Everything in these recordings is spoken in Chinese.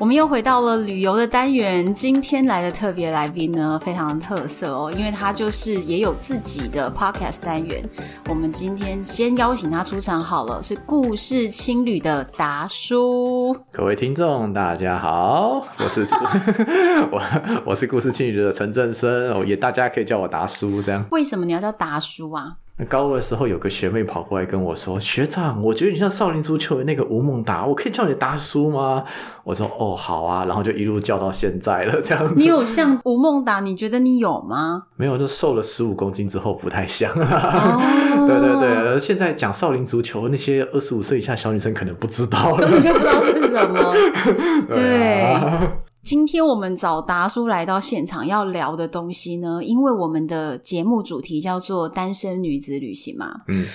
我们又回到了旅游的单元。今天来的特别来宾呢，非常特色哦，因为他就是也有自己的 podcast 单元。我们今天先邀请他出场好了，是故事青旅的达叔。各位听众，大家好，我是 我我是故事青旅的陈正生，哦，也大家可以叫我达叔这样。为什么你要叫达叔啊？高二的时候，有个学妹跑过来跟我说：“学长，我觉得你像少林足球的那个吴孟达，我可以叫你达叔吗？”我说：“哦，好啊。”然后就一路叫到现在了，这样子。你有像吴孟达？你觉得你有吗？没有，就瘦了十五公斤之后不太像。哦、对对对，现在讲少林足球，那些二十五岁以下小女生可能不知道了，根本就不知道是什么。对。对今天我们找达叔来到现场要聊的东西呢，因为我们的节目主题叫做“单身女子旅行”嘛，嗯，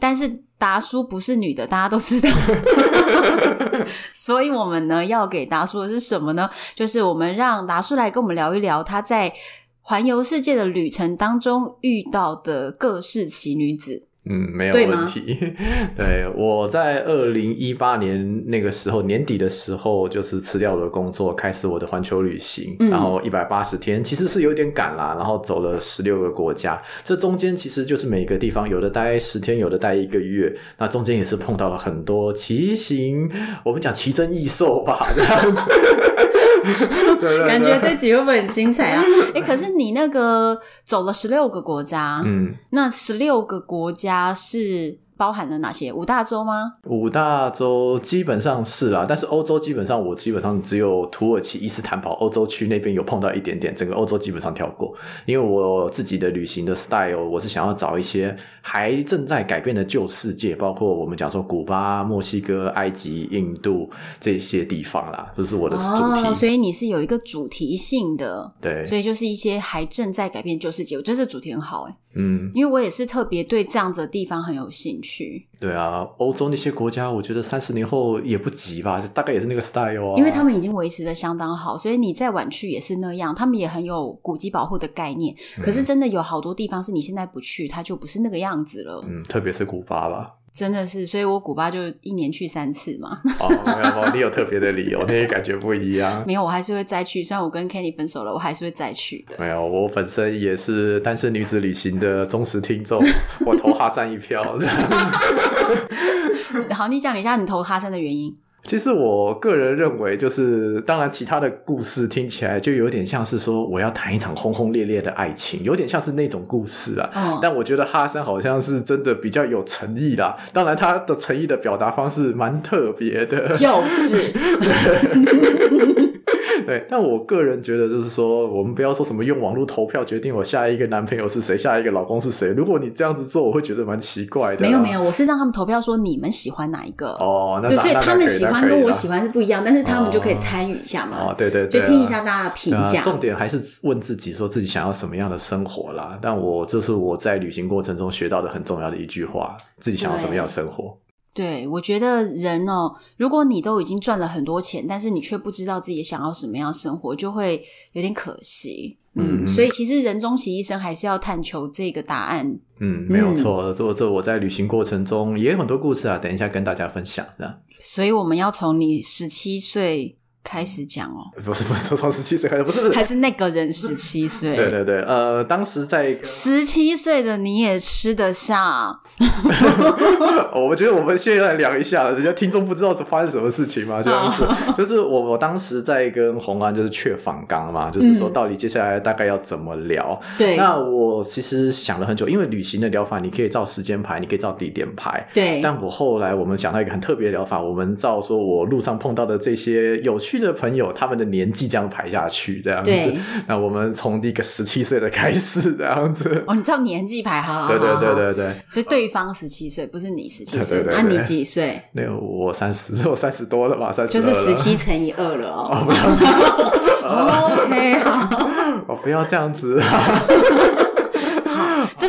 但是达叔不是女的，大家都知道，所以我们呢要给达叔的是什么呢？就是我们让达叔来跟我们聊一聊他在环游世界的旅程当中遇到的各式奇女子。嗯，没有问题。对，对，我在二零一八年那个时候年底的时候，就是辞掉了工作，开始我的环球旅行。嗯、然后一百八十天其实是有点赶啦，然后走了十六个国家。这中间其实就是每个地方有的待十天，有的待一个月。那中间也是碰到了很多奇形，我们讲奇珍异兽吧，这样子。感觉这集会不会很精彩啊？哎、欸，可是你那个走了十六个国家，嗯，那十六个国家是。包含了哪些？五大洲吗？五大洲基本上是啦，但是欧洲基本上我基本上只有土耳其伊斯坦堡欧洲区那边有碰到一点点，整个欧洲基本上跳过。因为我自己的旅行的 style，我是想要找一些还正在改变的旧世界，包括我们讲说古巴、墨西哥、埃及、印度这些地方啦，这是我的主题。哦，所以你是有一个主题性的，对，所以就是一些还正在改变旧世界，我觉得这主题很好哎。嗯，因为我也是特别对这样子的地方很有兴趣。对啊，欧洲那些国家，我觉得三十年后也不急吧，大概也是那个 style 啊。因为他们已经维持的相当好，所以你再晚去也是那样。他们也很有古迹保护的概念，可是真的有好多地方是你现在不去，它就不是那个样子了。嗯，特别是古巴吧。真的是，所以我古巴就一年去三次嘛。哦，没有，你有特别的理由，那些感觉不一样。没有，我还是会再去。虽然我跟 Kenny 分手了，我还是会再去的。没有，我本身也是单身女子旅行的忠实听众，我投哈山一票。好，你讲一下你投哈山的原因。其实我个人认为，就是当然，其他的故事听起来就有点像是说我要谈一场轰轰烈烈的爱情，有点像是那种故事啊。哦、但我觉得哈森好像是真的比较有诚意啦。当然，他的诚意的表达方式蛮特别的，幼稚。对，但我个人觉得，就是说，我们不要说什么用网络投票决定我下一个男朋友是谁，下一个老公是谁。如果你这样子做，我会觉得蛮奇怪的。没有没有，我是让他们投票说你们喜欢哪一个哦。那对，所以他们喜欢跟我喜欢是不一样，但是他们就可以参与一下嘛。哦，对对对，就听一下大家的评价。重点还是问自己，说自己想要什么样的生活啦。但我这是我在旅行过程中学到的很重要的一句话：自己想要什么样的生活。对，我觉得人哦，如果你都已经赚了很多钱，但是你却不知道自己想要什么样的生活，就会有点可惜。嗯，嗯，所以其实人终其一生还是要探求这个答案。嗯，没有错。这这我在旅行过程中也有很多故事啊，等一下跟大家分享的。所以我们要从你十七岁。开始讲哦，不是不是从十七岁开始，不是不是，还是那个人十七岁。对对对，呃，当时在十七岁的你也吃得下？我觉得我们现在来聊一下，人家听众不知道是发生什么事情嘛，这样子。就是我我当时在跟红安就是确访刚嘛，就是说到底接下来大概要怎么聊。对，那我其实想了很久，因为旅行的疗法你可以照时间排，你可以照地点排。对，但我后来我们想到一个很特别的疗法，我们照说我路上碰到的这些有趣。去的朋友，他们的年纪这样排下去，这样子。那我们从第一个十七岁的开始，这样子。哦，你知道年纪排，好好好。对对对对对。所以对方十七岁，不是你十七岁。那你几岁？那我三十，我三十多了嘛？三十就是十七乘以二了哦。哦，不要这样。OK，好。我不要这样子。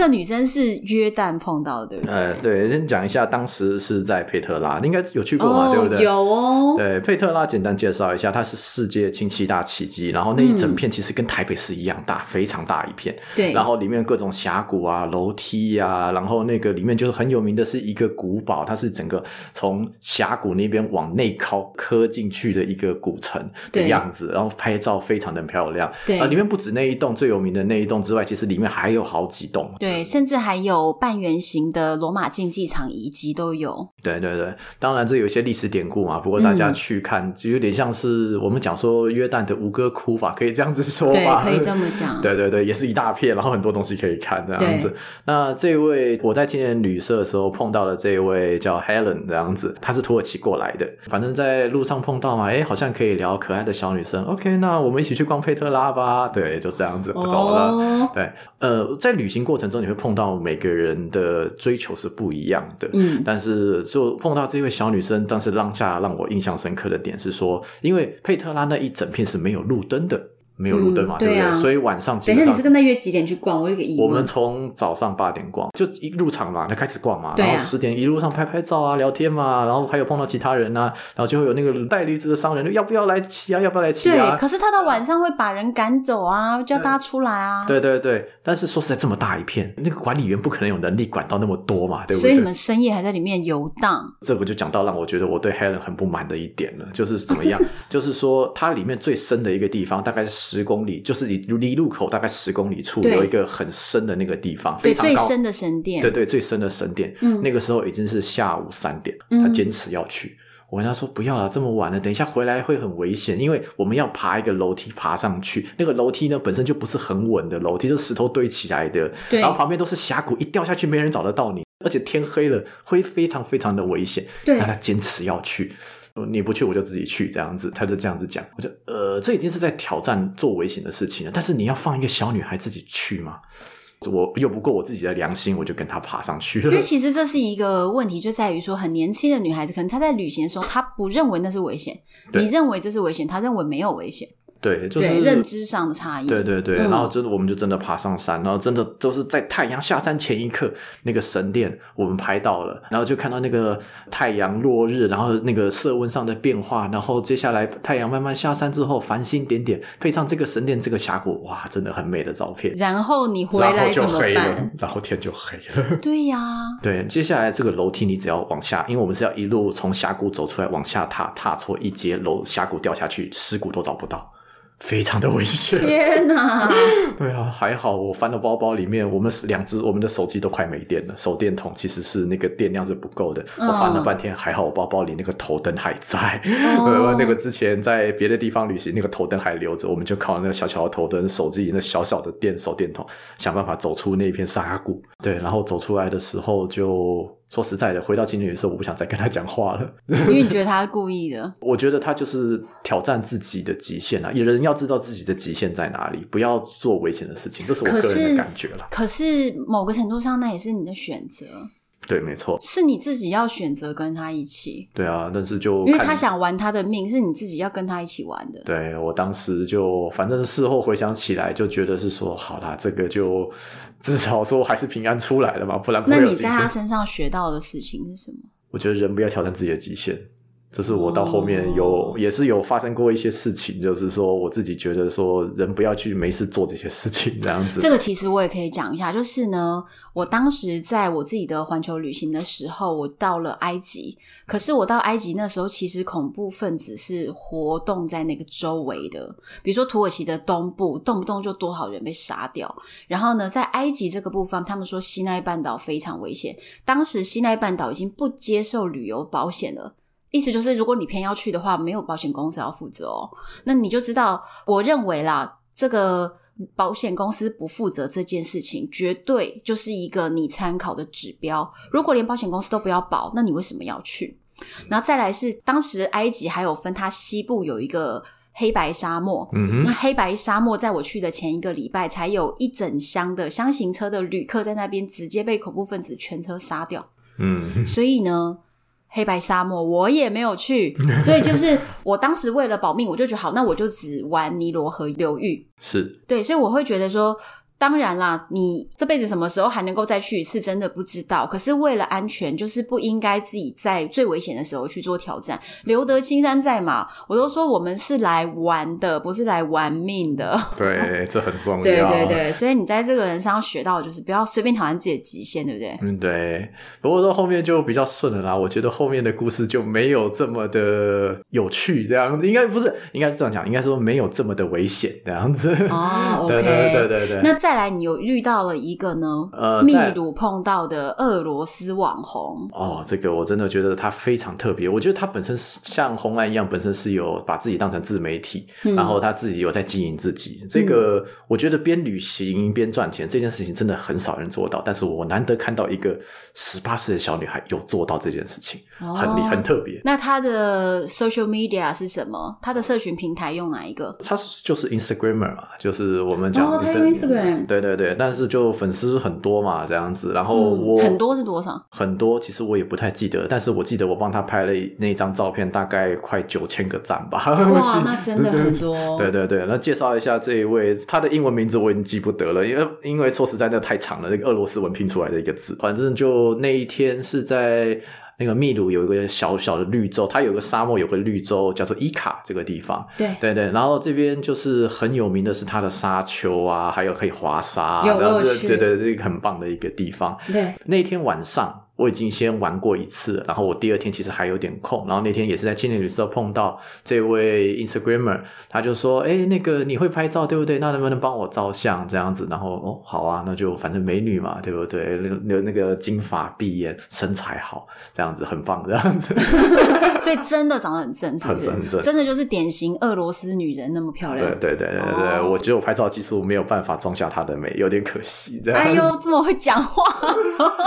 好，这个女生是约旦碰到的，对不对？呃，对，先讲一下，当时是在佩特拉，你应该有去过嘛，哦、对不对？有哦。对，佩特拉简单介绍一下，它是世界亲七大奇迹，然后那一整片其实跟台北市一样大，嗯、非常大一片。对。然后里面各种峡谷啊、楼梯啊，然后那个里面就是很有名的是一个古堡，它是整个从峡谷那边往内靠磕进去的一个古城的样子，然后拍照非常的漂亮。对。啊里面不止那一栋最有名的那一栋之外，其实里面还有好几栋。对，甚至还有半圆形的罗马竞技场遗迹都有。对对对，当然这有一些历史典故嘛。不过大家去看，就、嗯、有点像是我们讲说约旦的吴哥窟吧，可以这样子说吧？对，可以这么讲。对对对，也是一大片，然后很多东西可以看这样子。那这位我在青年旅社的时候碰到的这一位叫 Helen 这样子，她是土耳其过来的。反正在路上碰到嘛，哎，好像可以聊可爱的小女生。OK，那我们一起去逛佩特拉吧。对，就这样子不走了。哦、对，呃，在旅行过程中你会碰到每个人的追求是不一样的。嗯，但是就碰到这位小女生，当时当下让我印象深刻的点是说，因为佩特拉那一整片是没有路灯的。没有路灯嘛，嗯对，不对？所以晚上等一下，你是跟他约几点去逛？我有个疑问。我们从早上八点逛，就一入场嘛，就开始逛嘛。然后十点一路上拍拍照啊，聊天嘛，然后还有碰到其他人啊，然后就会有那个带驴子的商人，要不要来骑啊？要不要来骑啊？对，可是他到晚上会把人赶走啊，叫大家出来啊。对对对，但是说实在，这么大一片，那个管理员不可能有能力管到那么多嘛，对不对？所以你们深夜还在里面游荡，这不就讲到让我觉得我对 Helen 很不满的一点了，就是怎么样？啊、就是说它里面最深的一个地方，大概是十公里，就是。离路口大概十公里处有一个很深的那个地方，非常高，最深的神殿。对对，最深的神殿。嗯，那个时候已经是下午三点，他坚持要去。我跟他说不要了，这么晚了，等一下回来会很危险，因为我们要爬一个楼梯爬上去。那个楼梯呢，本身就不是很稳的楼梯，就是石头堆起来的。然后旁边都是峡谷，一掉下去没人找得到你，而且天黑了会非常非常的危险。对，他坚持要去。你不去，我就自己去，这样子，他就这样子讲。我就呃，这已经是在挑战做危险的事情了。但是你要放一个小女孩自己去吗？我又不过我自己的良心，我就跟她爬上去了。因为其实这是一个问题，就在于说，很年轻的女孩子，可能她在旅行的时候，她不认为那是危险，你认为这是危险，她认为没有危险。对，就是认知上的差异。对对对，嗯、然后真的，我们就真的爬上山，然后真的都是在太阳下山前一刻，那个神殿我们拍到了，然后就看到那个太阳落日，然后那个色温上的变化，然后接下来太阳慢慢下山之后，繁星点点，配上这个神殿这个峡谷，哇，真的很美的照片。然后你回来就黑了，然后天就黑了。对呀、啊，对，接下来这个楼梯你只要往下，因为我们是要一路从峡谷走出来往下踏，踏错一阶楼，峡谷掉下去，尸骨都找不到。非常的危险！天哪！对啊，还好我翻到包包里面，我们两只我们的手机都快没电了，手电筒其实是那个电量是不够的。Oh. 我翻了半天，还好我包包里那个头灯还在。Oh. 那个之前在别的地方旅行，那个头灯还留着，我们就靠那个小小的头灯，手机里那小小的电手电筒，想办法走出那片沙谷。对，然后走出来的时候就。说实在的，回到青年旅社，我不想再跟他讲话了。因为你觉得他是故意的？我觉得他就是挑战自己的极限啊！有人要知道自己的极限在哪里，不要做危险的事情，这是我个人的感觉了。可是某个程度上，那也是你的选择。对，没错，是你自己要选择跟他一起。对啊，但是就因为他想玩他的命，是你自己要跟他一起玩的。对，我当时就反正事后回想起来，就觉得是说，好啦，这个就至少说还是平安出来了嘛，不然不。那你在他身上学到的事情是什么？我觉得人不要挑战自己的极限。这是我到后面有、oh. 也是有发生过一些事情，就是说我自己觉得说人不要去没事做这些事情这样子。这个其实我也可以讲一下，就是呢，我当时在我自己的环球旅行的时候，我到了埃及，可是我到埃及那时候，其实恐怖分子是活动在那个周围的，比如说土耳其的东部，动不动就多少人被杀掉。然后呢，在埃及这个部分，他们说西奈半岛非常危险，当时西奈半岛已经不接受旅游保险了。意思就是，如果你偏要去的话，没有保险公司要负责哦。那你就知道，我认为啦，这个保险公司不负责这件事情，绝对就是一个你参考的指标。如果连保险公司都不要保，那你为什么要去？然后再来是，当时埃及还有分，它西部有一个黑白沙漠。嗯哼，那黑白沙漠在我去的前一个礼拜，才有一整箱的箱型车的旅客在那边直接被恐怖分子全车杀掉。嗯，所以呢。黑白沙漠我也没有去，所以就是我当时为了保命，我就觉得好，那我就只玩尼罗河流域。是，对，所以我会觉得说，当然啦，你这辈子什么时候还能够再去一次，真的不知道。可是为了安全，就是不应该自己在最危险的时候去做挑战。留得青山在嘛，我都说我们是来玩的，不是来玩命的。对，这很重要。对对对，所以你在这个人身上学到就是不要随便挑战自己的极限，对不对？嗯，对。不过到后面就比较顺了啦。我觉得后面的故事就没有这么的有趣，这样子应该不是，应该是这样讲，应该说没有这么的危险，这样子。哦，OK，对对对对对。那再来，你有遇到了一个呢？呃，秘鲁碰到的俄罗斯网红。哦，这个我真的觉得他非常特别。我觉得他本身像红安一样，本身是有把自己当成自媒体，嗯、然后他自己有在经营自己。这个我觉得边旅行边赚钱这件事情真的很少人做到，但是我难得看到一个十八岁的小女孩有做到这件事情，哦、很很特别。那她的 social media 是什么？她的社群平台用哪一个？她就是 Instagramer 嘛，就是我们讲的。哦，他用 Instagram。对对对，但是就粉丝很多嘛，这样子。然后我、嗯、很多是多少？很多，其实我也不太记得，但是我记得我帮他拍了那张照片，大概快九千个赞吧。哇，那真的很多。对对对，那介绍一下这一位，他的英文名字我已经记不得了，因为因为说实在那太长了，那个俄罗斯文拼出来的一个字。反正就那一天是在。那个秘鲁有一个小小的绿洲，它有个沙漠，有个绿洲叫做伊卡这个地方。对对对，然后这边就是很有名的是它的沙丘啊，还有可以滑沙，有然后对对对，这是一个很棒的一个地方。对，那天晚上。我已经先玩过一次，然后我第二天其实还有点空，然后那天也是在青年旅社碰到这位 Instagramer，他就说：“哎，那个你会拍照对不对？那能不能帮我照相这样子？”然后哦，好啊，那就反正美女嘛，对不对？那那个金发碧眼，身材好，这样子很棒，这样子。所以真的长得很正，是不是？很正，真的就是典型俄罗斯女人那么漂亮。对对对对对，哦、我觉得我拍照技术没有办法装下她的美，有点可惜。这样。哎呦，这么会讲话。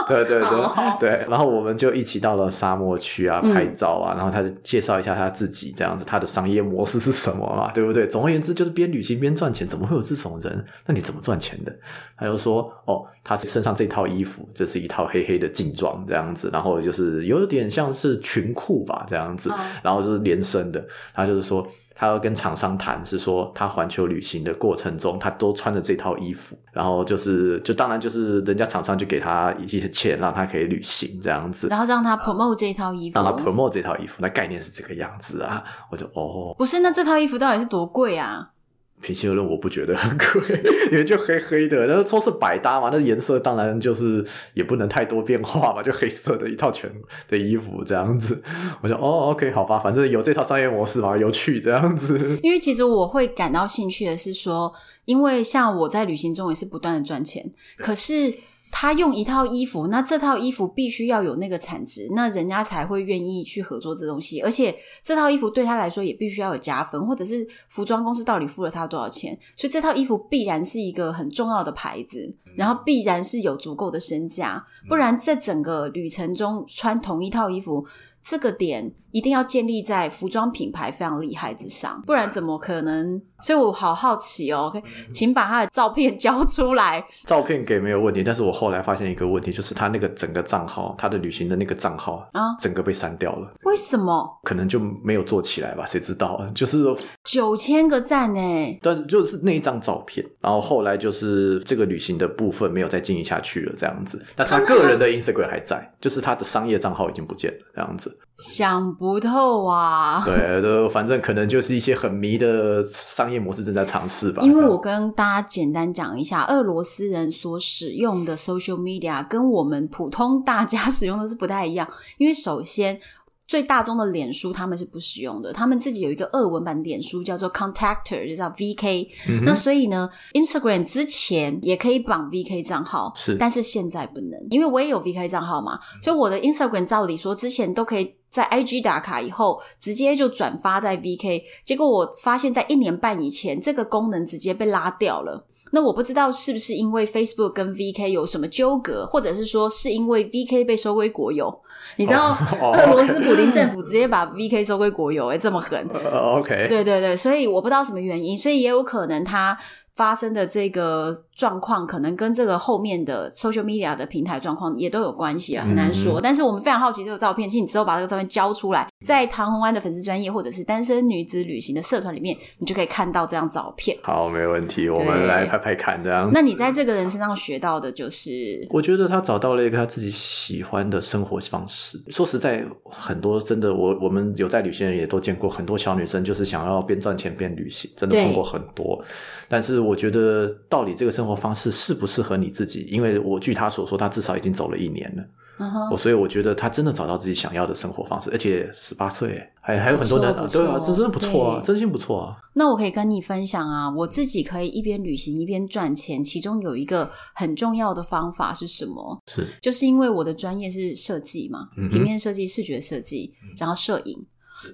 对对对。对，然后我们就一起到了沙漠区啊，拍照啊，嗯、然后他就介绍一下他自己这样子，他的商业模式是什么嘛，对不对？总而言之，就是边旅行边赚钱，怎么会有这种人？那你怎么赚钱的？他就说，哦，他身上这套衣服，就是一套黑黑的劲装这样子，然后就是有点像是裙裤吧，这样子，嗯、然后就是连身的，他就是说。他要跟厂商谈，是说他环球旅行的过程中，他都穿着这套衣服，然后就是，就当然就是人家厂商就给他一些钱，让他可以旅行这样子，然后让他 promote 这套衣服，让他 promote 这套衣服，那概念是这个样子啊，我就哦，不是，那这套衣服到底是多贵啊？平心而论，我不觉得很贵，因为就黑黑的，然后说是百搭嘛，那颜色当然就是也不能太多变化嘛，就黑色的一套全的衣服这样子。我就哦，OK，好吧，反正有这套商业模式嘛，有趣这样子。因为其实我会感到兴趣的是说，因为像我在旅行中也是不断的赚钱，可是。他用一套衣服，那这套衣服必须要有那个产值，那人家才会愿意去合作这东西。而且这套衣服对他来说也必须要有加分，或者是服装公司到底付了他多少钱，所以这套衣服必然是一个很重要的牌子，然后必然是有足够的身价，不然这整个旅程中穿同一套衣服。这个点一定要建立在服装品牌非常厉害之上，不然怎么可能？所以我好好奇哦，OK，请把他的照片交出来。照片给没有问题，但是我后来发现一个问题，就是他那个整个账号，他的旅行的那个账号啊，整个被删掉了。为什么？可能就没有做起来吧，谁知道？就是九千个赞呢，但就是那一张照片，然后后来就是这个旅行的部分没有再经营下去了，这样子。但是他个人的 Instagram 还在，就是他的商业账号已经不见了，这样子。想不透啊！对，都反正可能就是一些很迷的商业模式正在尝试吧。因为我跟大家简单讲一下，俄罗斯人所使用的 social media 跟我们普通大家 使用的是不太一样。因为首先，最大众的脸书他们是不使用的，他们自己有一个俄文版脸书叫做 Contactor，就叫 VK。嗯、那所以呢，Instagram 之前也可以绑 VK 账号，是，但是现在不能，因为我也有 VK 账号嘛，所以我的 Instagram 照理说之前都可以在 IG 打卡，以后直接就转发在 VK，结果我发现在一年半以前，这个功能直接被拉掉了。那我不知道是不是因为 Facebook 跟 VK 有什么纠葛，或者是说是因为 VK 被收归国有。你知道俄罗斯普林政府直接把 VK 收归国有，哎，这么狠。OK，对对对，所以我不知道什么原因，所以也有可能它发生的这个状况，可能跟这个后面的 social media 的平台状况也都有关系啊，很难说。嗯、但是我们非常好奇这个照片，请你之后把这个照片交出来，在唐红安的粉丝专业或者是单身女子旅行的社团里面，你就可以看到这张照片。好，没问题，我们来拍拍看这样。那你在这个人身上学到的就是，我觉得他找到了一个他自己喜欢的生活方式。说实在，很多真的，我我们有在旅行的人也都见过很多小女生，就是想要边赚钱边旅行，真的碰过很多。但是我觉得，到底这个生活方式适不适合你自己？因为我据他所说，他至少已经走了一年了。我、uh huh. 所以我觉得他真的找到自己想要的生活方式，而且十八岁，还还有很多人，对啊，这真的不错啊，真心不错啊。那我可以跟你分享啊，我自己可以一边旅行一边赚钱，其中有一个很重要的方法是什么？是，就是因为我的专业是设计嘛，嗯、平面设计、视觉设计，然后摄影。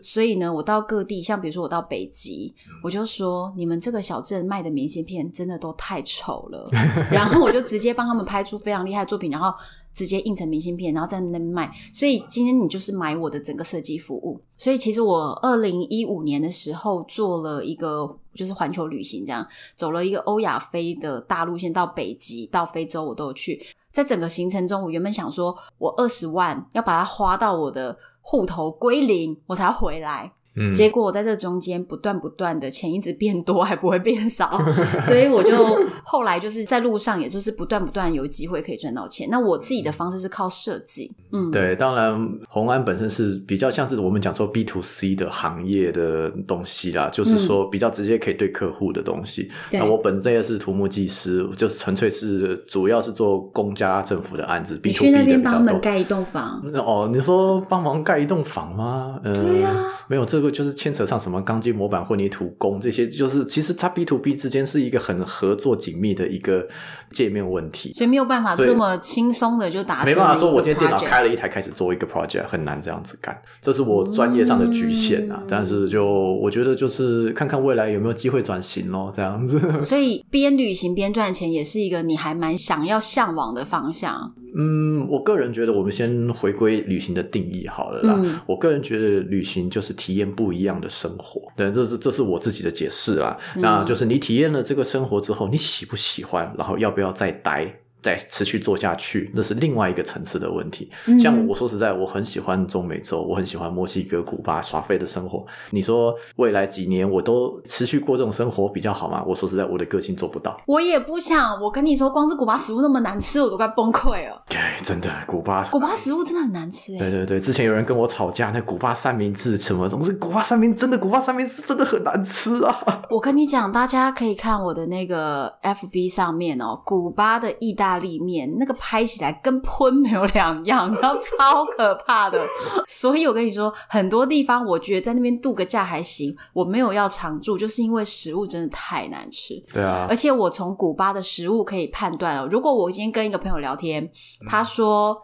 所以呢，我到各地，像比如说我到北极，我就说你们这个小镇卖的明信片真的都太丑了，然后我就直接帮他们拍出非常厉害的作品，然后直接印成明信片，然后在那边卖。所以今天你就是买我的整个设计服务。所以其实我二零一五年的时候做了一个就是环球旅行，这样走了一个欧亚非的大路线，到北极、到非洲我都有去。在整个行程中，我原本想说我二十万要把它花到我的。户头归零，我才回来。嗯，结果我在这中间不断不断的钱一直变多，还不会变少，所以我就后来就是在路上，也就是不断不断有机会可以赚到钱。那我自己的方式是靠设计，嗯，对，当然红安本身是比较像是我们讲说 B to C 的行业的东西啦，就是说比较直接可以对客户的东西。嗯、那我本身也是土木技师，就是纯粹是主要是做公家政府的案子。B to B 的比较多。你去那边帮他们盖一栋房？哦，你说帮忙盖一栋房吗？嗯，对呀、啊，没有这。这个就是牵扯上什么钢筋模板、混凝土工这些，就是其实它 B to B 之间是一个很合作紧密的一个界面问题，所以没有办法这么轻松的就达成。没办法说，我今天电脑开了一台开始做一个 project，很难这样子干，这是我专业上的局限啊。嗯、但是就我觉得就是看看未来有没有机会转型咯，这样子。所以边旅行边赚钱也是一个你还蛮想要向往的方向。嗯，我个人觉得我们先回归旅行的定义好了啦。嗯、我个人觉得旅行就是体验不一样的生活，对，这是这是我自己的解释啊。嗯、那就是你体验了这个生活之后，你喜不喜欢，然后要不要再待。再持续做下去，那是另外一个层次的问题。像我说实在，我很喜欢中美洲，我很喜欢墨西哥、古巴耍废的生活。你说未来几年我都持续过这种生活比较好吗？我说实在，我的个性做不到。我也不想。我跟你说，光是古巴食物那么难吃，我都快崩溃了。对，真的，古巴古巴食物真的很难吃。对对对，之前有人跟我吵架，那古巴三明治什么东西？古巴三明真的，古巴三明治真的很难吃啊！我跟你讲，大家可以看我的那个 FB 上面哦，古巴的意大。利面那个拍起来跟喷没有两样，然后超可怕的。所以我跟你说，很多地方我觉得在那边度个假还行，我没有要常住，就是因为食物真的太难吃。对啊，而且我从古巴的食物可以判断哦，如果我今天跟一个朋友聊天，他说、嗯、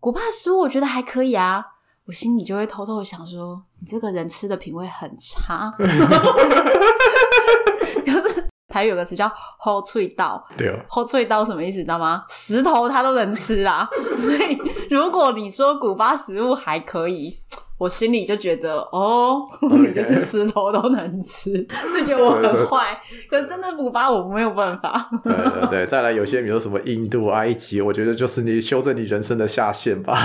古巴的食物我觉得还可以啊，我心里就会偷偷的想说，你这个人吃的品味很差。台语有个词叫“好脆刀”，对哦，好脆刀什么意思？你知道吗？石头它都能吃啊！所以如果你说古巴食物还可以，我心里就觉得哦，你就是石头都能吃，就觉得我很坏。可是真的古巴我没有办法。对对对，再来有些比如什么印度、埃及，我觉得就是你修正你人生的下限吧。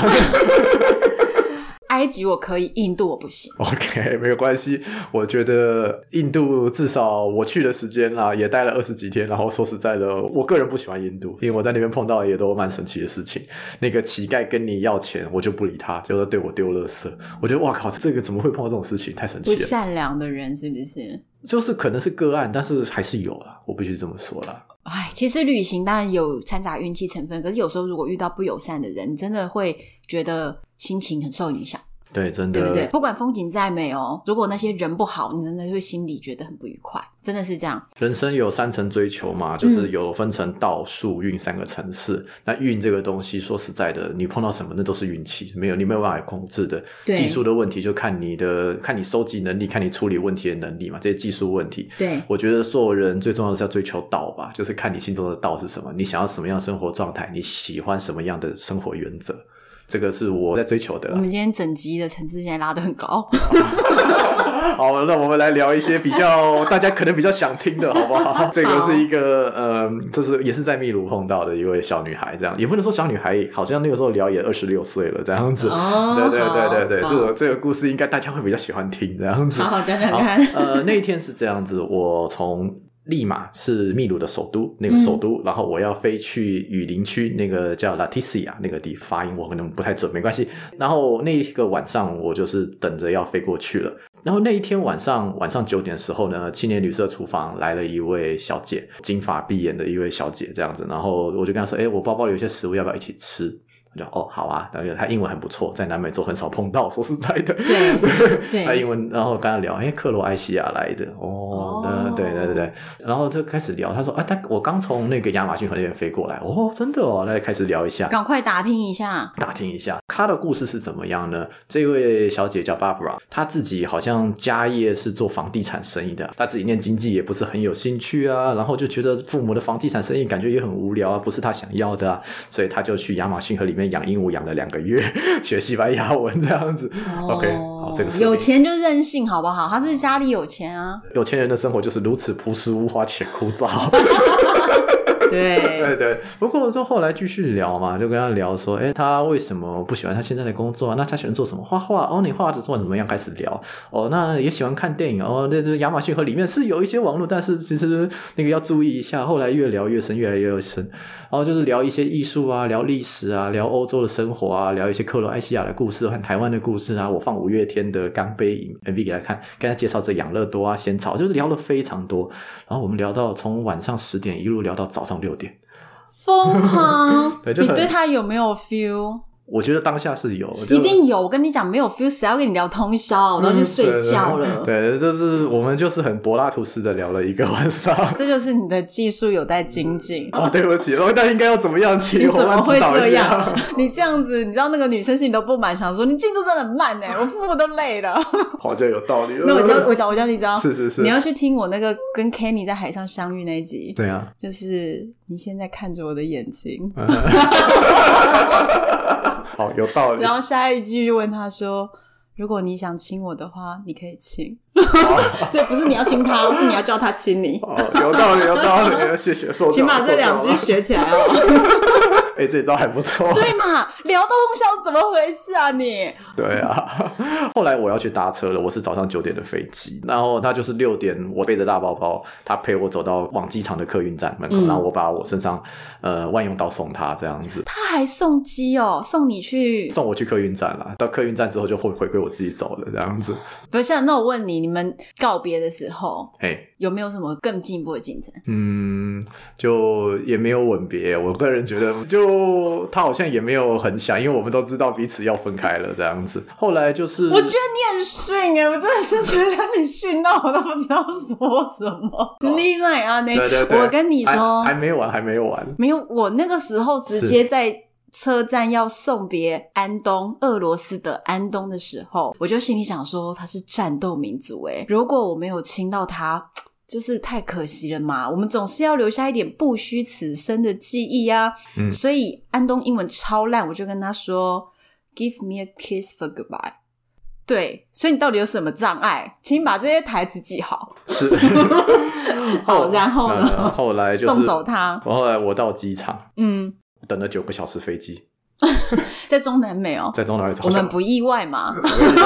埃及我可以，印度我不行。OK，没有关系。我觉得印度至少我去的时间啊，也待了二十几天。然后说实在的，我个人不喜欢印度，因为我在那边碰到也都蛮神奇的事情。那个乞丐跟你要钱，我就不理他，就是对我丢垃圾。我觉得哇靠，这个怎么会碰到这种事情？太神奇了！不善良的人是不是？就是可能是个案，但是还是有啦。我必须这么说啦。哎，其实旅行当然有掺杂运气成分，可是有时候如果遇到不友善的人，你真的会觉得心情很受影响。对，真的，对不对？不管风景再美哦，如果那些人不好，你真的会心里觉得很不愉快，真的是这样。人生有三层追求嘛，就是有分成道、术、运三个层次。嗯、那运这个东西，说实在的，你碰到什么那都是运气，没有你没有办法控制的。对技术的问题就看你的，看你收集能力，看你处理问题的能力嘛，这些技术问题。对，我觉得所有人最重要的是要追求道吧，就是看你心中的道是什么，你想要什么样的生活状态，你喜欢什么样的生活原则。这个是我在追求的。我们今天整集的层次现在拉得很高。好，那我们来聊一些比较大家可能比较想听的，好不好？这个是一个呃，这是也是在秘鲁碰到的一位小女孩，这样也不能说小女孩，好像那个时候聊也二十六岁了，这样子。哦，对对对对对，这个这个故事应该大家会比较喜欢听，这样子。好好讲讲看。呃，那一天是这样子，我从。利马是秘鲁的首都，那个首都，嗯、然后我要飞去雨林区，那个叫拉蒂西亚那个地发音我可能不太准，没关系。然后那一个晚上我就是等着要飞过去了。然后那一天晚上晚上九点的时候呢，青年旅社厨房来了一位小姐，金发碧眼的一位小姐这样子。然后我就跟她说：“哎，我包包里有些食物，要不要一起吃？”我就哦，好啊，然后他英文很不错，在南美洲很少碰到，说实在的，对对，他英文，然后跟他聊，哎，克罗埃西亚来的，哦，哦对对对对，然后就开始聊，他说，啊，他我刚从那个亚马逊河那边飞过来，哦，真的哦，那就开始聊一下，赶快打听一下，打听一下，他的故事是怎么样呢？这位小姐叫 Barbara，她自己好像家业是做房地产生意的，她自己念经济也不是很有兴趣啊，然后就觉得父母的房地产生意感觉也很无聊啊，不是她想要的啊，所以她就去亚马逊河里面。养鹦鹉养了两个月，学西班牙文这样子。哦、OK，好，这个是有钱就任性，好不好？他是家里有钱啊。有钱人的生活就是如此朴实无华且枯燥。对对对，不过就后来继续聊嘛，就跟他聊说，哎，他为什么不喜欢他现在的工作啊？那他喜欢做什么？画画哦，你画的做怎么样？开始聊哦，那也喜欢看电影哦。那这亚马逊河里面是有一些网络，但是其实那个要注意一下。后来越聊越深，越来越深。然后就是聊一些艺术啊，聊历史啊，聊欧洲的生活啊，聊一些克罗埃西亚的故事和台湾的故事啊。我放五月天的《钢杯影》MV 给他看，跟他介绍这养乐多啊、仙草，就是聊了非常多。然后我们聊到从晚上十点一路聊到早上六点。疯狂，对，你对他有没有 feel？我觉得当下是有，一定有。我跟你讲，没有 feel，谁要跟你聊通宵？我都要去睡觉了。嗯、对，对，对，这是我们就是很柏拉图式的聊了一个晚上。这就是你的技术有待精进。啊、哦，对不起，那应该要怎么样切？你怎么会这样？你这样子，你知道那个女生心里都不满，想说你进度真的很慢哎，我父母都累了。好像有道理。那我教我教我教你知道？是是是。你要去听我那个跟 Kenny 在海上相遇那一集。对啊。就是你现在看着我的眼睛。好，有道理。然后下一句就问他说：“如果你想亲我的话，你可以亲。”所以不是你要亲他，是你要叫他亲你。哦，有道理，有道理。谢谢，受教。请把这两句学起来哦。哎，这招还不错。对嘛？聊到通宵怎么回事啊你？对啊。后来我要去搭车了，我是早上九点的飞机，然后他就是六点，我背着大包包，他陪我走到往机场的客运站门口，嗯、然后我把我身上呃万用刀送他这样子。他还送机哦，送你去，送我去客运站了。到客运站之后就会回归我自己走了这样子。不是，那我问你，你们告别的时候，哎，有没有什么更进一步的进展？嗯，就也没有吻别。我个人觉得就。就他好像也没有很想，因为我们都知道彼此要分开了这样子。后来就是，我觉得你很逊哎，我真的是觉得你逊到我都不知道说什么。厉害啊，你对对对，我跟你说还，还没完，还没完。没有，我那个时候直接在车站要送别安东，俄罗斯的安东的时候，我就心里想说他是战斗民族哎，如果我没有亲到他。就是太可惜了嘛，我们总是要留下一点不虚此生的记忆啊。嗯，所以安东英文超烂，我就跟他说：“Give me a kiss for goodbye。”对，所以你到底有什么障碍？请把这些台词记好。是。好，然后呢？后来就是送走他。我后来我到机场，嗯，等了九个小时飞机，在中南美哦，在中南美，我们不意外嘛？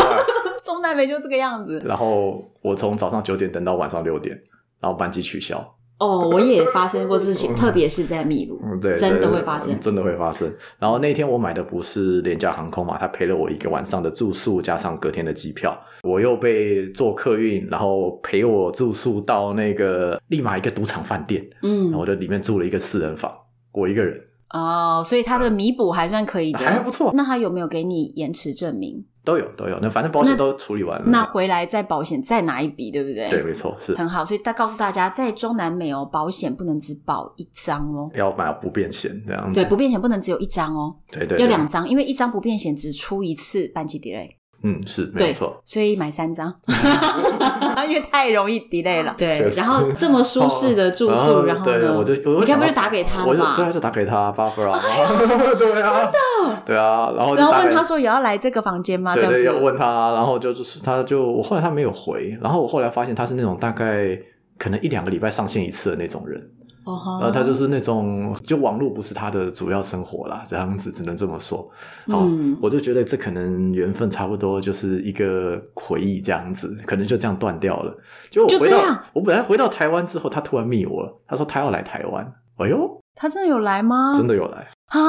中南美就这个样子。然后我从早上九点等到晚上六点。然后班机取消哦，我也发生过事情，特别是在秘鲁，嗯，对，真的会发生，真的会发生。然后那天我买的不是廉价航空嘛，他赔了我一个晚上的住宿，加上隔天的机票。我又被坐客运，然后陪我住宿到那个立马一个赌场饭店，嗯，然后我在里面住了一个四人房，我一个人。哦，所以他的弥补还算可以的，还不错。那他有没有给你延迟证明？都有都有，那反正保险都处理完了。那回来再保险再拿一笔，对不对？对，没错，是很好。所以他告诉大家，在中南美哦，保险不能只保一张哦，要买不变险这样子。对，不变险不能只有一张哦，对对，要两张，因为一张不变险只出一次班机 delay。嗯，是没错，所以买三张，因为太容易 delay 了。对，然后这么舒适的住宿，然后呢，我就你该不是打给他吗？对啊，就打给他，发福啊，对啊，真的，对啊，然后然后问他说也要来这个房间吗？对对，这样子。要问他，然后就是他就我后来他没有回，然后我后来发现他是那种大概可能一两个礼拜上线一次的那种人。哦、uh，huh. 然后他就是那种，就网络不是他的主要生活啦，这样子只能这么说。好，嗯、我就觉得这可能缘分差不多就是一个回忆这样子，可能就这样断掉了。就我回到，就这样，我本来回到台湾之后，他突然密我了，他说他要来台湾。哎呦，他真的有来吗？真的有来啊，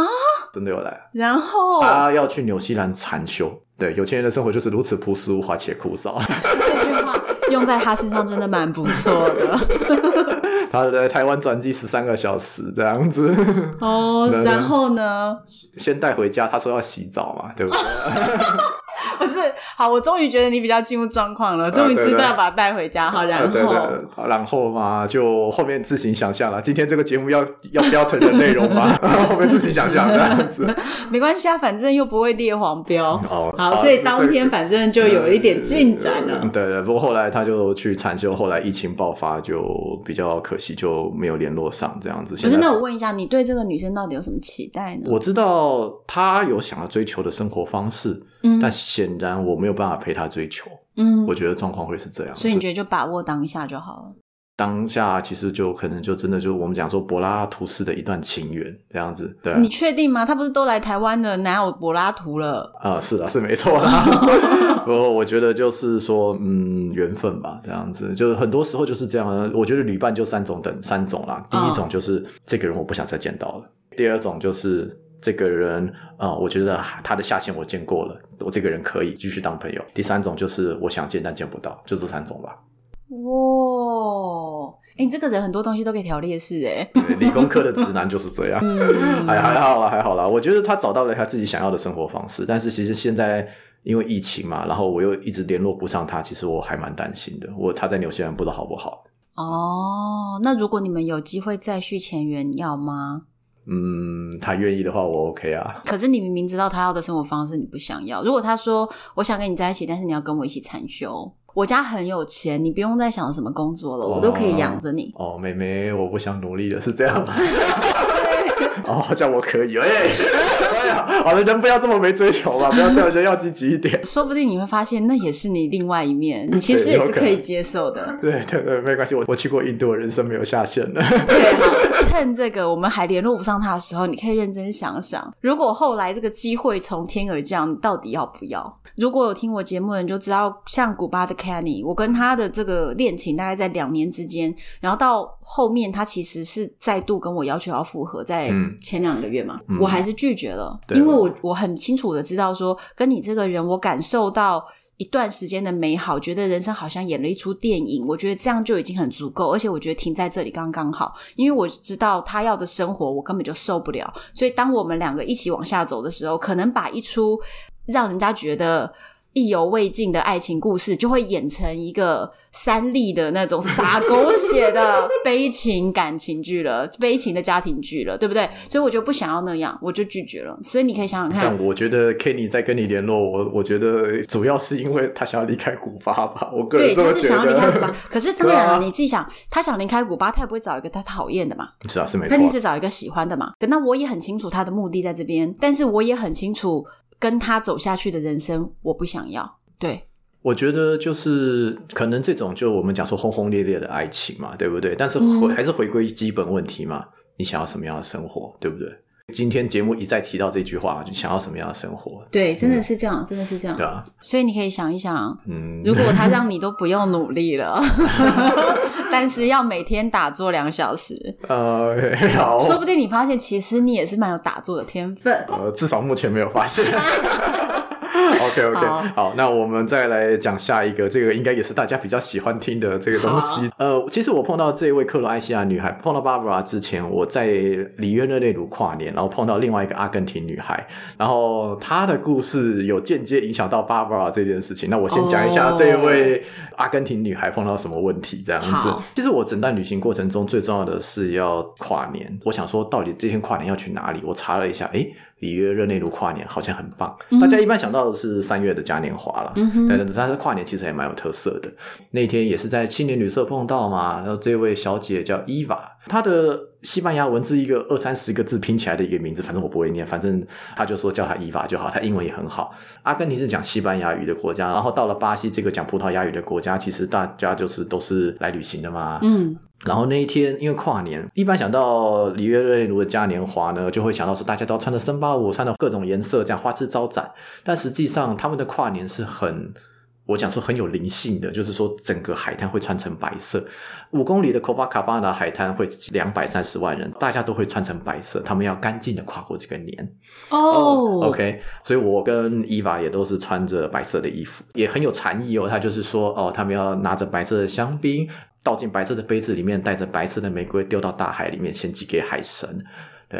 真的有来。然后他要去纽西兰禅修。对，有钱人的生活就是如此朴实无华且枯燥。这句话用在他身上真的蛮不错的。他在台湾转机十三个小时这样子哦，然后呢？先带回家，他说要洗澡嘛，对不对？不是，好，我终于觉得你比较进入状况了，终于知道要把它带回家。好，然后，对对，然后嘛，就后面自行想象了。今天这个节目要要标成的内容吗？后面自行想象这样子，没关系啊，反正又不会列黄标。哦，好，所以当天反正就有一点进展了。对对，不过后来他就去禅修，后来疫情爆发，就比较可惜，就没有联络上这样子。可是，那我问一下，你对这个女生到底有什么期待呢？我知道她有想要追求的生活方式。嗯，但显然我没有办法陪他追求。嗯，我觉得状况会是这样，所以你觉得就把握当下就好了。当下其实就可能就真的就我们讲说柏拉图式的一段情缘这样子。对，你确定吗？他不是都来台湾了，哪有柏拉图了？啊，是啊，是没错啦。不过我觉得就是说，嗯，缘分吧，这样子，就是很多时候就是这样。我觉得旅伴就三种等三种啦。第一种就是这个人我不想再见到了。哦、第二种就是。这个人啊、呃，我觉得他的下限我见过了，我这个人可以继续当朋友。第三种就是我想见但见不到，就这三种吧。哇，哎，你这个人很多东西都可以条列式哎。理工科的直男就是这样。嗯，还还好啦，还好啦。我觉得他找到了他自己想要的生活方式，但是其实现在因为疫情嘛，然后我又一直联络不上他，其实我还蛮担心的。我他在纽西兰不知道好不好？哦，那如果你们有机会再续前缘，要吗？嗯，他愿意的话，我 OK 啊。可是你明明知道他要的生活方式，你不想要。如果他说我想跟你在一起，但是你要跟我一起禅修，我家很有钱，你不用再想什么工作了，哦、我都可以养着你。哦，妹妹，我不想努力了，是这样吗？哦，这样我可以，哎、欸，好了，人不要这么没追求吧，不要这样，人要积极一点。说不定你会发现，那也是你另外一面，你其实也是可以接受的。对对对，没关系，我我去过印度，人生没有下限的。对，好，趁这个我们还联络不上他的时候，你可以认真想想，如果后来这个机会从天而降，你到底要不要？如果有听我节目的人就知道，像古巴的 Kenny，我跟他的这个恋情大概在两年之间，然后到后面他其实是再度跟我要求要复合，在前两个月嘛，嗯、我还是拒绝了，嗯、因为我我很清楚的知道说，跟你这个人，我感受到一段时间的美好，觉得人生好像演了一出电影，我觉得这样就已经很足够，而且我觉得停在这里刚刚好，因为我知道他要的生活我根本就受不了，所以当我们两个一起往下走的时候，可能把一出。让人家觉得意犹未尽的爱情故事，就会演成一个三立的那种撒狗血的悲情感情剧了，悲情的家庭剧了，对不对？所以我就不想要那样，我就拒绝了。所以你可以想想看。但我觉得 Kenny 在跟你联络，我我觉得主要是因为他想要离开古巴吧。我个人对，他是想要离开古巴。可是 当然了，你自己想，他想离开古巴，他也不会找一个他讨厌的嘛。是啊，是没错。他一定是找一个喜欢的嘛。那我也很清楚他的目的在这边，但是我也很清楚。跟他走下去的人生，我不想要。对，我觉得就是可能这种就我们讲说轰轰烈烈的爱情嘛，对不对？但是回、嗯、还是回归基本问题嘛，你想要什么样的生活，对不对？今天节目一再提到这句话，就想要什么样的生活？对，真的是这样，嗯、真的是这样。对啊，所以你可以想一想，嗯，如果他让你都不用努力了，但是要每天打坐两小时，呃，好，说不定你发现其实你也是蛮有打坐的天分。呃，至少目前没有发现。OK OK，好，好，那我们再来讲下一个，这个应该也是大家比较喜欢听的这个东西。呃，其实我碰到这位克罗埃西亚女孩，碰到 Barbara 之前，我在里约热内卢跨年，然后碰到另外一个阿根廷女孩，然后她的故事有间接影响到 Barbara 这件事情。那我先讲一下这一位阿根廷女孩碰到什么问题，这样子。其实我整段旅行过程中最重要的是要跨年，我想说到底这天跨年要去哪里？我查了一下，诶里约热内卢跨年好像很棒，嗯、大家一般想到的是三月的嘉年华了，嗯哼，对，但是跨年其实也蛮有特色的。那天也是在青年旅社碰到嘛，然后这位小姐叫伊娃，他的西班牙文字一个二三十个字拼起来的一个名字，反正我不会念，反正他就说叫他伊法就好。他英文也很好。阿根廷是讲西班牙语的国家，然后到了巴西这个讲葡萄牙语的国家，其实大家就是都是来旅行的嘛。嗯。然后那一天因为跨年，一般想到里约热内卢的嘉年华呢，就会想到说大家都穿的森巴舞，穿的各种颜色，这样花枝招展。但实际上他们的跨年是很。我讲说很有灵性的，就是说整个海滩会穿成白色，五公里的 Copacabana 海滩会两百三十万人，大家都会穿成白色，他们要干净的跨过这个年。哦、oh.，OK，所以我跟伊娃也都是穿着白色的衣服，也很有禅意哦。他就是说，哦，他们要拿着白色的香槟倒进白色的杯子里面，带着白色的玫瑰丢到大海里面，献祭给海神。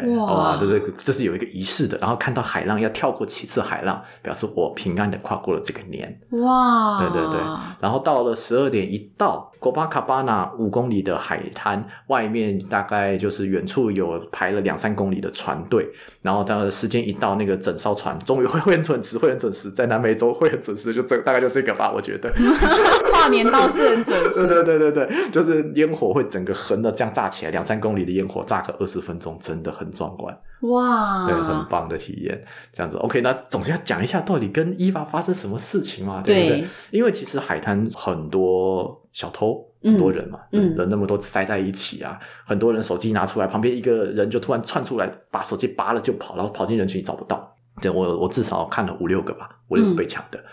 对哇，对对，这是有一个仪式的。然后看到海浪，要跳过七次海浪，表示我平安的跨过了这个年。哇，对对对。然后到了十二点一到。哥巴卡巴纳五公里的海滩外面，大概就是远处有排了两三公里的船队，然后当时间一到，那个整艘船终于会会很准时，会很准时，在南美洲会很准时，就这大概就这个吧，我觉得。跨年倒是很准时。对 对对对对，就是烟火会整个横的这样炸起来，两三公里的烟火炸个二十分钟，真的很壮观。哇，对，很棒的体验，这样子。OK，那总之要讲一下到底跟伊娃发生什么事情嘛，对不对？对，因为其实海滩很多。小偷很多人嘛，嗯，人那么多塞在一起啊，嗯、很多人手机拿出来，旁边一个人就突然窜出来，把手机拔了就跑，然后跑进人群里找不到。对，我我至少看了五六个吧，五六个被抢的，嗯，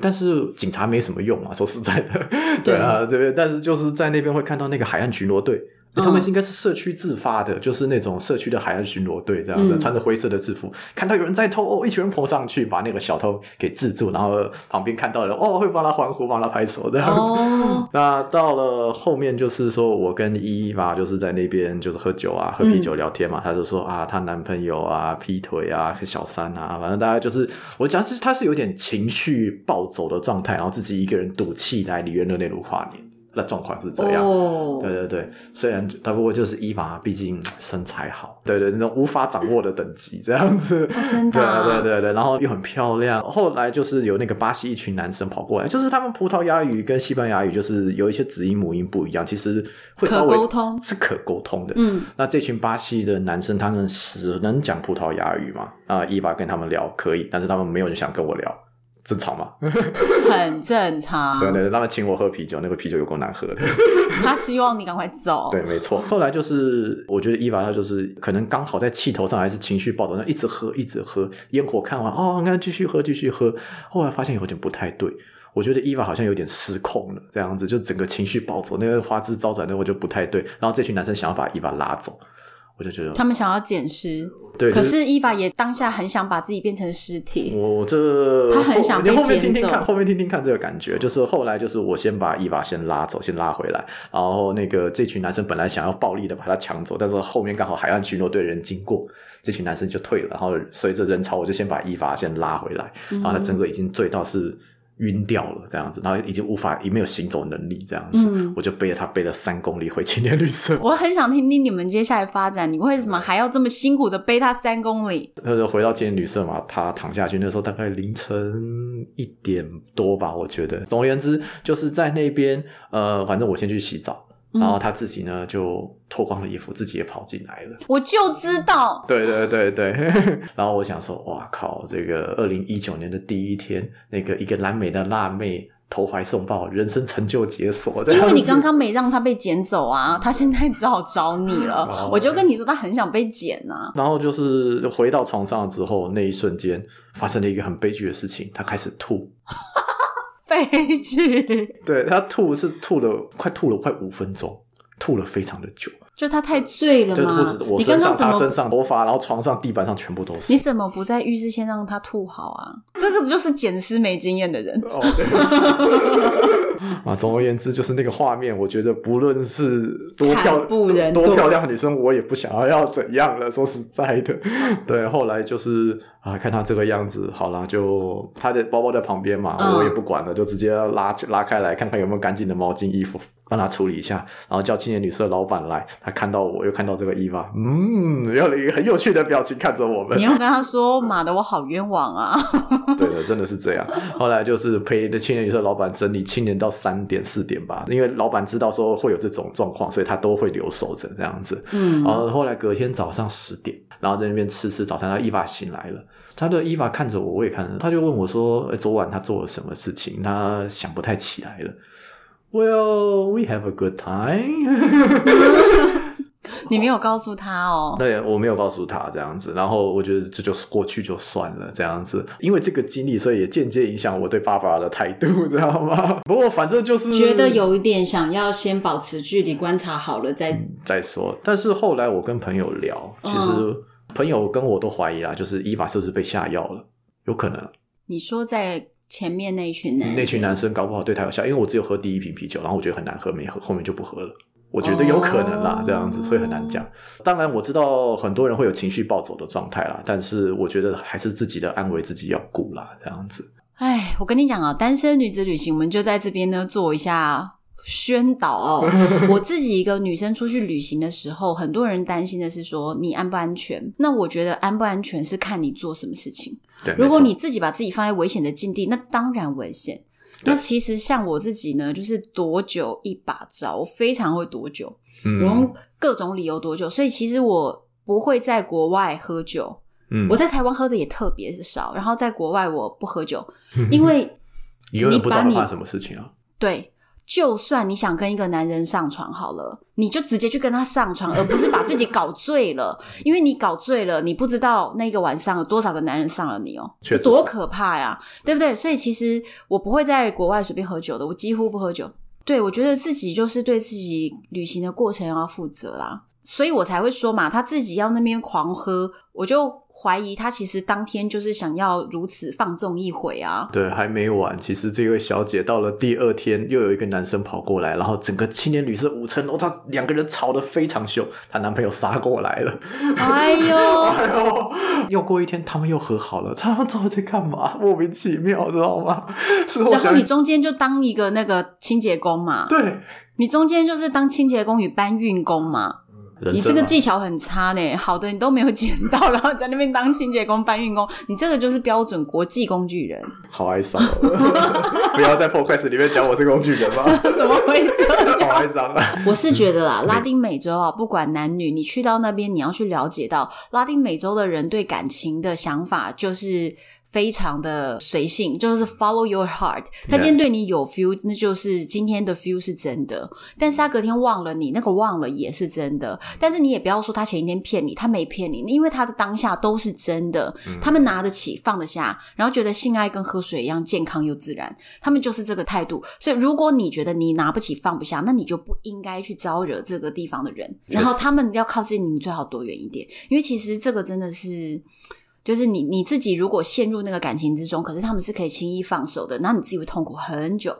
但是警察没什么用啊，说实在的，对啊，这边但是就是在那边会看到那个海岸巡逻队。他们应该是社区自发的，就是那种社区的海岸巡逻队这样子，嗯，穿着灰色的制服，看到有人在偷，哦，一群人扑上去把那个小偷给制住，然后旁边看到人哦，会帮他欢呼，帮他拍手这样子。哦。那到了后面就是说我跟依依嘛就是在那边就是喝酒啊，喝啤酒聊天嘛，嗯，他就说啊，她男朋友啊劈腿啊，小三啊，反正大家就是我讲是他是有点情绪暴走的状态，然后自己一个人赌气来里约热内卢跨年。的状况是这样，oh. 对对对，虽然他不过就是伊娃，毕竟身材好，对对，那种无法掌握的等级这样子，oh, 真的，对对对对，然后又很漂亮。后来就是有那个巴西一群男生跑过来，就是他们葡萄牙语跟西班牙语就是有一些子音母音不一样，其实会稍微沟通是可沟通的。嗯，那这群巴西的男生他们只能讲葡萄牙语嘛？啊，伊娃跟他们聊可以，但是他们没有人想跟我聊。正常吗？很正常。对对对，他们请我喝啤酒，那个啤酒有够难喝的。他希望你赶快走。对，没错。后来就是，我觉得伊娃他就是可能刚好在气头上，还是情绪暴走，那一直喝，一直喝，烟火看完，哦，那继续喝，继续喝。后来发现有点不太对，我觉得伊娃好像有点失控了，这样子就整个情绪暴走，那个花枝招展的，我就不太对。然后这群男生想要把伊娃拉走。我就觉得他们想要捡尸，对，可是伊娃也当下很想把自己变成尸体。我这他很想被捡走。后面听听看，后面听听看这个感觉，就是后来就是我先把伊娃先拉走，先拉回来，然后那个这群男生本来想要暴力的把他抢走，但是后面刚好海岸巡逻队人经过，这群男生就退了，然后随着人潮，我就先把伊娃先拉回来，然后他整个已经醉到是。晕掉了，这样子，然后已经无法，也没有行走能力，这样子，嗯、我就背着他背了三公里回青年旅社。我很想听听你们接下来发展，你为什么还要这么辛苦的背他三公里？他就回到青年旅社嘛，他躺下去，那时候大概凌晨一点多吧，我觉得。总而言之，就是在那边，呃，反正我先去洗澡。然后他自己呢，就脱光了衣服，自己也跑进来了。我就知道。对对对对。然后我想说，哇靠！这个二零一九年的第一天，那个一个蓝美的辣妹投怀送抱，人生成就解锁。因为你刚刚没让他被捡走啊，他现在只好找你了。我就跟你说，他很想被捡啊。然后就是回到床上之后，那一瞬间发生了一个很悲剧的事情，他开始吐。悲剧，对，他吐是吐了，快吐了快五分钟，吐了非常的久，就他太醉了嘛。我身上、他身上、头发，然后床上、地板上全部都是。你怎么不在浴室先让他吐好啊？这个就是捡尸没经验的人。哦，对。啊，总而言之，就是那个画面，我觉得不论是多漂多漂亮的女生，我也不想要要怎样了。说实在的，对，后来就是。啊，看他这个样子，好了，就他的包包在旁边嘛，嗯、我也不管了，就直接拉拉开来看看有没有干净的毛巾、衣服，帮他处理一下，然后叫青年旅社老板来，他看到我又看到这个伊娃，嗯，有了一个很有趣的表情看着我们。你要跟他说，妈的，我好冤枉啊！对的，真的是这样。后来就是陪的青年旅社老板整理青年到三点四点吧，因为老板知道说会有这种状况，所以他都会留守着这样子。嗯，然后后来隔天早上十点，然后在那边吃吃早餐，他伊娃醒来了。他的伊娃看着我，我也看着他，就问我说：“昨晚他做了什么事情？”他想不太起来了。Well, we have a good time。你没有告诉他哦？对，我没有告诉他这样子。然后我觉得这就是过去就算了这样子，因为这个经历，所以也间接影响我对爸爸的态度，知道吗？不过反正就是觉得有一点想要先保持距离，观察好了再、嗯、再说。但是后来我跟朋友聊，其实、嗯。朋友跟我都怀疑啦，就是伊娃是不是被下药了？有可能。你说在前面那群男，那群男生搞不好对他有效，因为我只有喝第一瓶啤酒，然后我觉得很难喝，没喝，后面就不喝了。我觉得有可能啦，哦、这样子，所以很难讲。当然我知道很多人会有情绪暴走的状态啦，但是我觉得还是自己的安慰自己要顾啦，这样子。哎，我跟你讲啊，单身女子旅行，我们就在这边呢做一下。宣导哦，我自己一个女生出去旅行的时候，很多人担心的是说你安不安全？那我觉得安不安全是看你做什么事情。对，如果你自己把自己放在危险的境地，那当然危险。那其实像我自己呢，就是躲酒一把招，我非常会躲酒，嗯，我用各种理由躲酒。所以其实我不会在国外喝酒，嗯，我在台湾喝的也特别少，然后在国外我不喝酒，因为 你把你什么事情啊，对。就算你想跟一个男人上床好了，你就直接去跟他上床，而不是把自己搞醉了。因为你搞醉了，你不知道那个晚上有多少个男人上了你哦，这多可怕呀，对不对？所以其实我不会在国外随便喝酒的，我几乎不喝酒。对，我觉得自己就是对自己旅行的过程要负责啦，所以我才会说嘛，他自己要那边狂喝，我就。怀疑他其实当天就是想要如此放纵一回啊！对，还没完。其实这位小姐到了第二天，又有一个男生跑过来，然后整个青年旅社五层楼，她两个人吵得非常凶。她男朋友杀过来了，哎呦哎呦！又过一天，他们又和好了。他们到底在干嘛？莫名其妙，知道吗？然后你中间就当一个那个清洁工嘛？对，你中间就是当清洁工与搬运工嘛？你这个技巧很差呢，好的你都没有捡到，然后在那边当清洁工、搬运工，你这个就是标准国际工具人。好哀伤，不要在 Podcast 里面讲我是工具人吧？怎么会这样？好哀伤啊！我是觉得啦，拉丁美洲啊，不管男女，你去到那边，你要去了解到拉丁美洲的人对感情的想法，就是。非常的随性，就是 follow your heart。他今天对你有 feel. 那就是今天的 feel 是真的。但是他隔天忘了你，那个忘了也是真的。但是你也不要说他前一天骗你，他没骗你，因为他的当下都是真的。嗯、他们拿得起放得下，然后觉得性爱跟喝水一样健康又自然，他们就是这个态度。所以如果你觉得你拿不起放不下，那你就不应该去招惹这个地方的人。然后他们要靠近你，你最好躲远一点，因为其实这个真的是。就是你你自己如果陷入那个感情之中，可是他们是可以轻易放手的，那你自己会痛苦很久。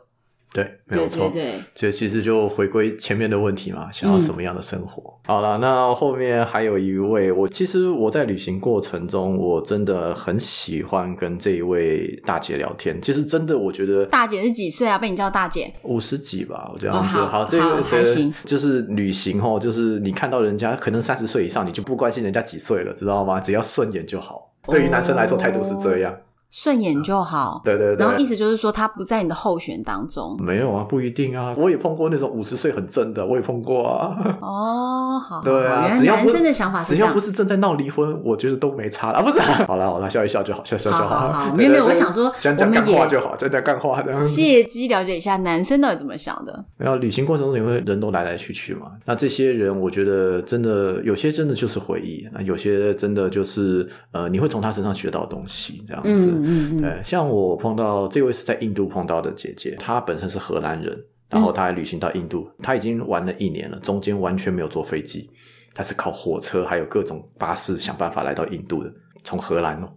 对，没有错。对，对，对，这其实就回归前面的问题嘛，想要什么样的生活？嗯、好了，那后面还有一位，我其实我在旅行过程中，我真的很喜欢跟这一位大姐聊天。其实真的，我觉得大姐是几岁啊？被你叫大姐？五十几吧，我这样子。哦、好，好，这个还行。就是旅行哦，就是你看到人家可能三十岁以上，你就不关心人家几岁了，知道吗？只要顺眼就好。对于男生来说，态度是这样。顺眼就好，对对对，然后意思就是说他不在你的候选当中。没有啊，不一定啊，我也碰过那种五十岁很正的，我也碰过啊。哦，好，对啊，只要男生的想法是只要不是正在闹离婚，我觉得都没差啊。不是，好了好了，笑一笑就好，笑笑就好。好，好，好，没有没有，我想说，讲讲干话就好，讲讲干话这样。借机了解一下男生到底怎么想的。然后旅行过程中，你会人都来来去去嘛？那这些人，我觉得真的有些真的就是回忆，那有些真的就是呃，你会从他身上学到东西这样子。嗯嗯嗯，像。像我碰到这位是在印度碰到的姐姐，她本身是荷兰人，然后她还旅行到印度，她已经玩了一年了，中间完全没有坐飞机，她是靠火车还有各种巴士想办法来到印度的，从荷兰哦。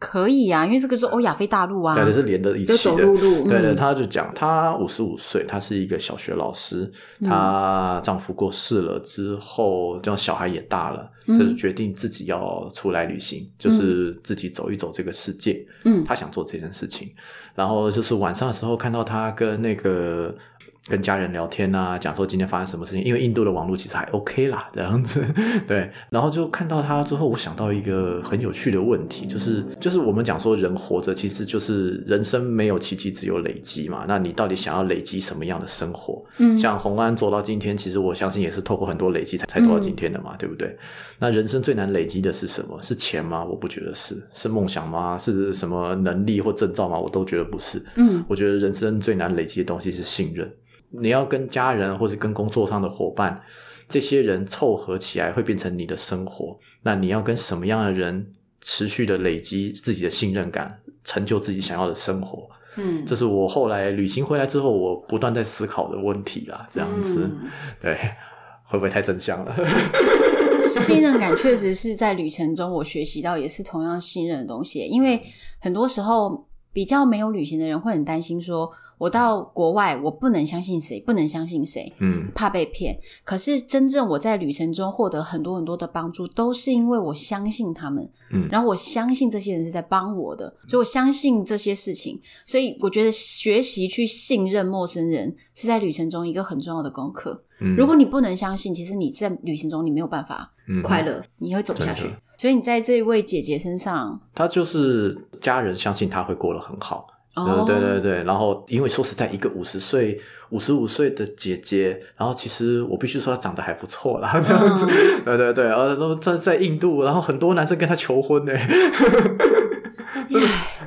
可以啊，因为这个是欧亚非大陆啊，对，是连在一起的。对对，他就讲，他五十五岁，他是一个小学老师，她丈夫过世了之后，这样小孩也大了，就是决定自己要出来旅行，就是自己走一走这个世界。嗯，他想做这件事情，然后就是晚上的时候看到他跟那个。跟家人聊天啊，讲说今天发生什么事情。因为印度的网络其实还 OK 啦，这样子，对。然后就看到他之后，我想到一个很有趣的问题，就是就是我们讲说人活着，其实就是人生没有奇迹，只有累积嘛。那你到底想要累积什么样的生活？嗯，像红安走到今天，其实我相信也是透过很多累积才才走到今天的嘛，嗯、对不对？那人生最难累积的是什么？是钱吗？我不觉得是。是梦想吗？是什么能力或证照吗？我都觉得不是。嗯，我觉得人生最难累积的东西是信任。你要跟家人或者跟工作上的伙伴，这些人凑合起来会变成你的生活。那你要跟什么样的人持续的累积自己的信任感，成就自己想要的生活？嗯，这是我后来旅行回来之后，我不断在思考的问题啦。这样子，嗯、对，会不会太真相了？信任感确实是在旅程中我学习到，也是同样信任的东西。因为很多时候比较没有旅行的人会很担心说。我到国外，我不能相信谁，不能相信谁，嗯，怕被骗。可是真正我在旅程中获得很多很多的帮助，都是因为我相信他们，嗯，然后我相信这些人是在帮我的，所以我相信这些事情。所以我觉得学习去信任陌生人是在旅程中一个很重要的功课。嗯，如果你不能相信，其实你在旅行中你没有办法快乐，嗯，你会走不下去。所以你在这一位姐姐身上，她就是家人相信她会过得很好。对对对对，然后因为说实在，一个五十岁、五十五岁的姐姐，然后其实我必须说她长得还不错啦，这样子。嗯、对 对对，然后在在印度，然后很多男生跟她求婚呢。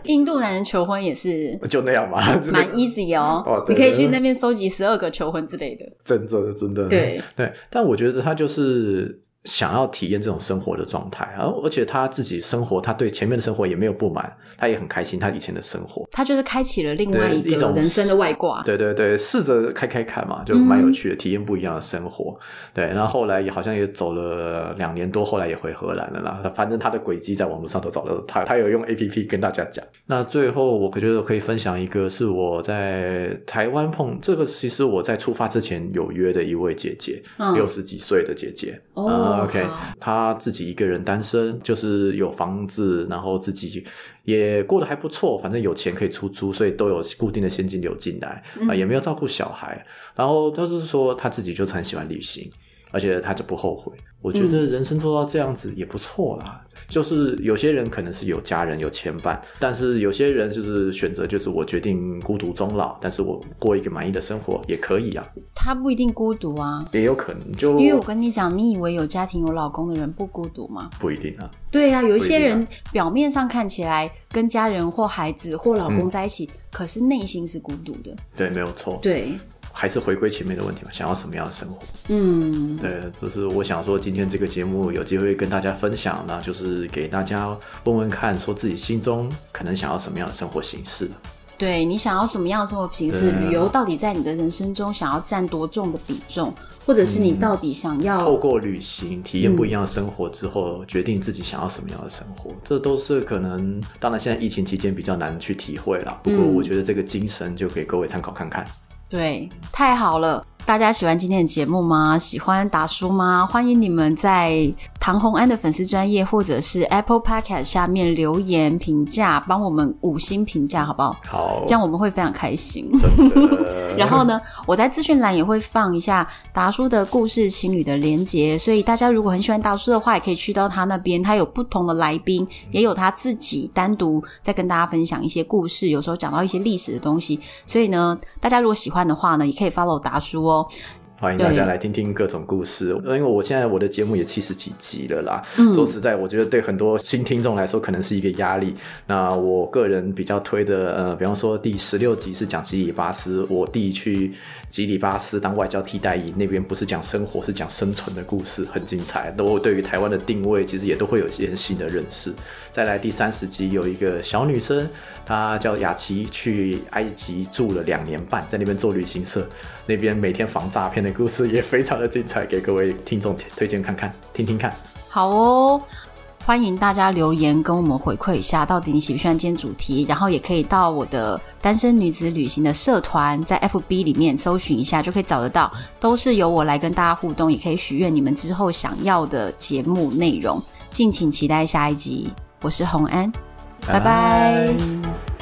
印度男人求婚也是就那样嘛，蛮 easy 哦。哦，你可以去那边收集十二个求婚之类的。真的真的。对对，但我觉得他就是。想要体验这种生活的状态，而而且他自己生活，他对前面的生活也没有不满，他也很开心他以前的生活。他就是开启了另外一个人生的外挂。对对对，试着开开看嘛，就蛮有趣的，嗯、体验不一样的生活。对，然后后来也好像也走了两年多，后来也回荷兰了啦。反正他的轨迹在网络上都找到他，他有用 APP 跟大家讲。那最后我觉得可以分享一个，是我在台湾碰这个，其实我在出发之前有约的一位姐姐，六十、嗯、几岁的姐姐。哦。OK，他自己一个人单身，就是有房子，然后自己也过得还不错，反正有钱可以出租，所以都有固定的现金流进来啊，嗯、也没有照顾小孩。然后就是说他自己就很喜欢旅行，而且他就不后悔。我觉得人生做到这样子也不错啦。嗯、就是有些人可能是有家人有牵绊，但是有些人就是选择就是我决定孤独终老，但是我过一个满意的生活也可以啊。他不一定孤独啊，也有可能就因为我跟你讲，你以为有家庭有老公的人不孤独吗？不一定啊。对啊，有一些人表面上看起来跟家人或孩子或老公在一起，嗯、可是内心是孤独的。对，没有错。对。还是回归前面的问题嘛，想要什么样的生活？嗯，对，这是我想说，今天这个节目有机会跟大家分享，那就是给大家问问看，说自己心中可能想要什么样的生活形式。对，你想要什么样的生活形式？旅游到底在你的人生中想要占多重的比重？或者是你到底想要、嗯、透过旅行体验不一样的生活之后，嗯、决定自己想要什么样的生活？这都是可能，当然现在疫情期间比较难去体会啦。不过我觉得这个精神就给各位参考看看。对，太好了。大家喜欢今天的节目吗？喜欢达叔吗？欢迎你们在唐红安的粉丝专业或者是 Apple Podcast 下面留言评价，帮我们五星评价，好不好？好，这样我们会非常开心。然后呢，我在资讯栏也会放一下达叔的故事情侣的连结，所以大家如果很喜欢达叔的话，也可以去到他那边。他有不同的来宾，也有他自己单独在跟大家分享一些故事，有时候讲到一些历史的东西。所以呢，大家如果喜欢的话呢，也可以 follow 达叔哦。欢迎大家来听听各种故事，因为我现在我的节目也七十几集了啦。嗯、说实在，我觉得对很多新听众来说可能是一个压力。那我个人比较推的，呃，比方说第十六集是讲吉里巴斯，我弟去吉里巴斯当外交替代役，那边不是讲生活，是讲生存的故事，很精彩。那我对于台湾的定位，其实也都会有一些新的认识。再来第三十集有一个小女生。他叫雅琪，去埃及住了两年半，在那边做旅行社，那边每天防诈骗的故事也非常的精彩，给各位听众推荐看看、听听看。好哦，欢迎大家留言跟我们回馈一下，到底你喜不喜欢今天主题？然后也可以到我的单身女子旅行的社团，在 FB 里面搜寻一下，就可以找得到，都是由我来跟大家互动，也可以许愿你们之后想要的节目内容。敬请期待下一集，我是洪安，拜拜。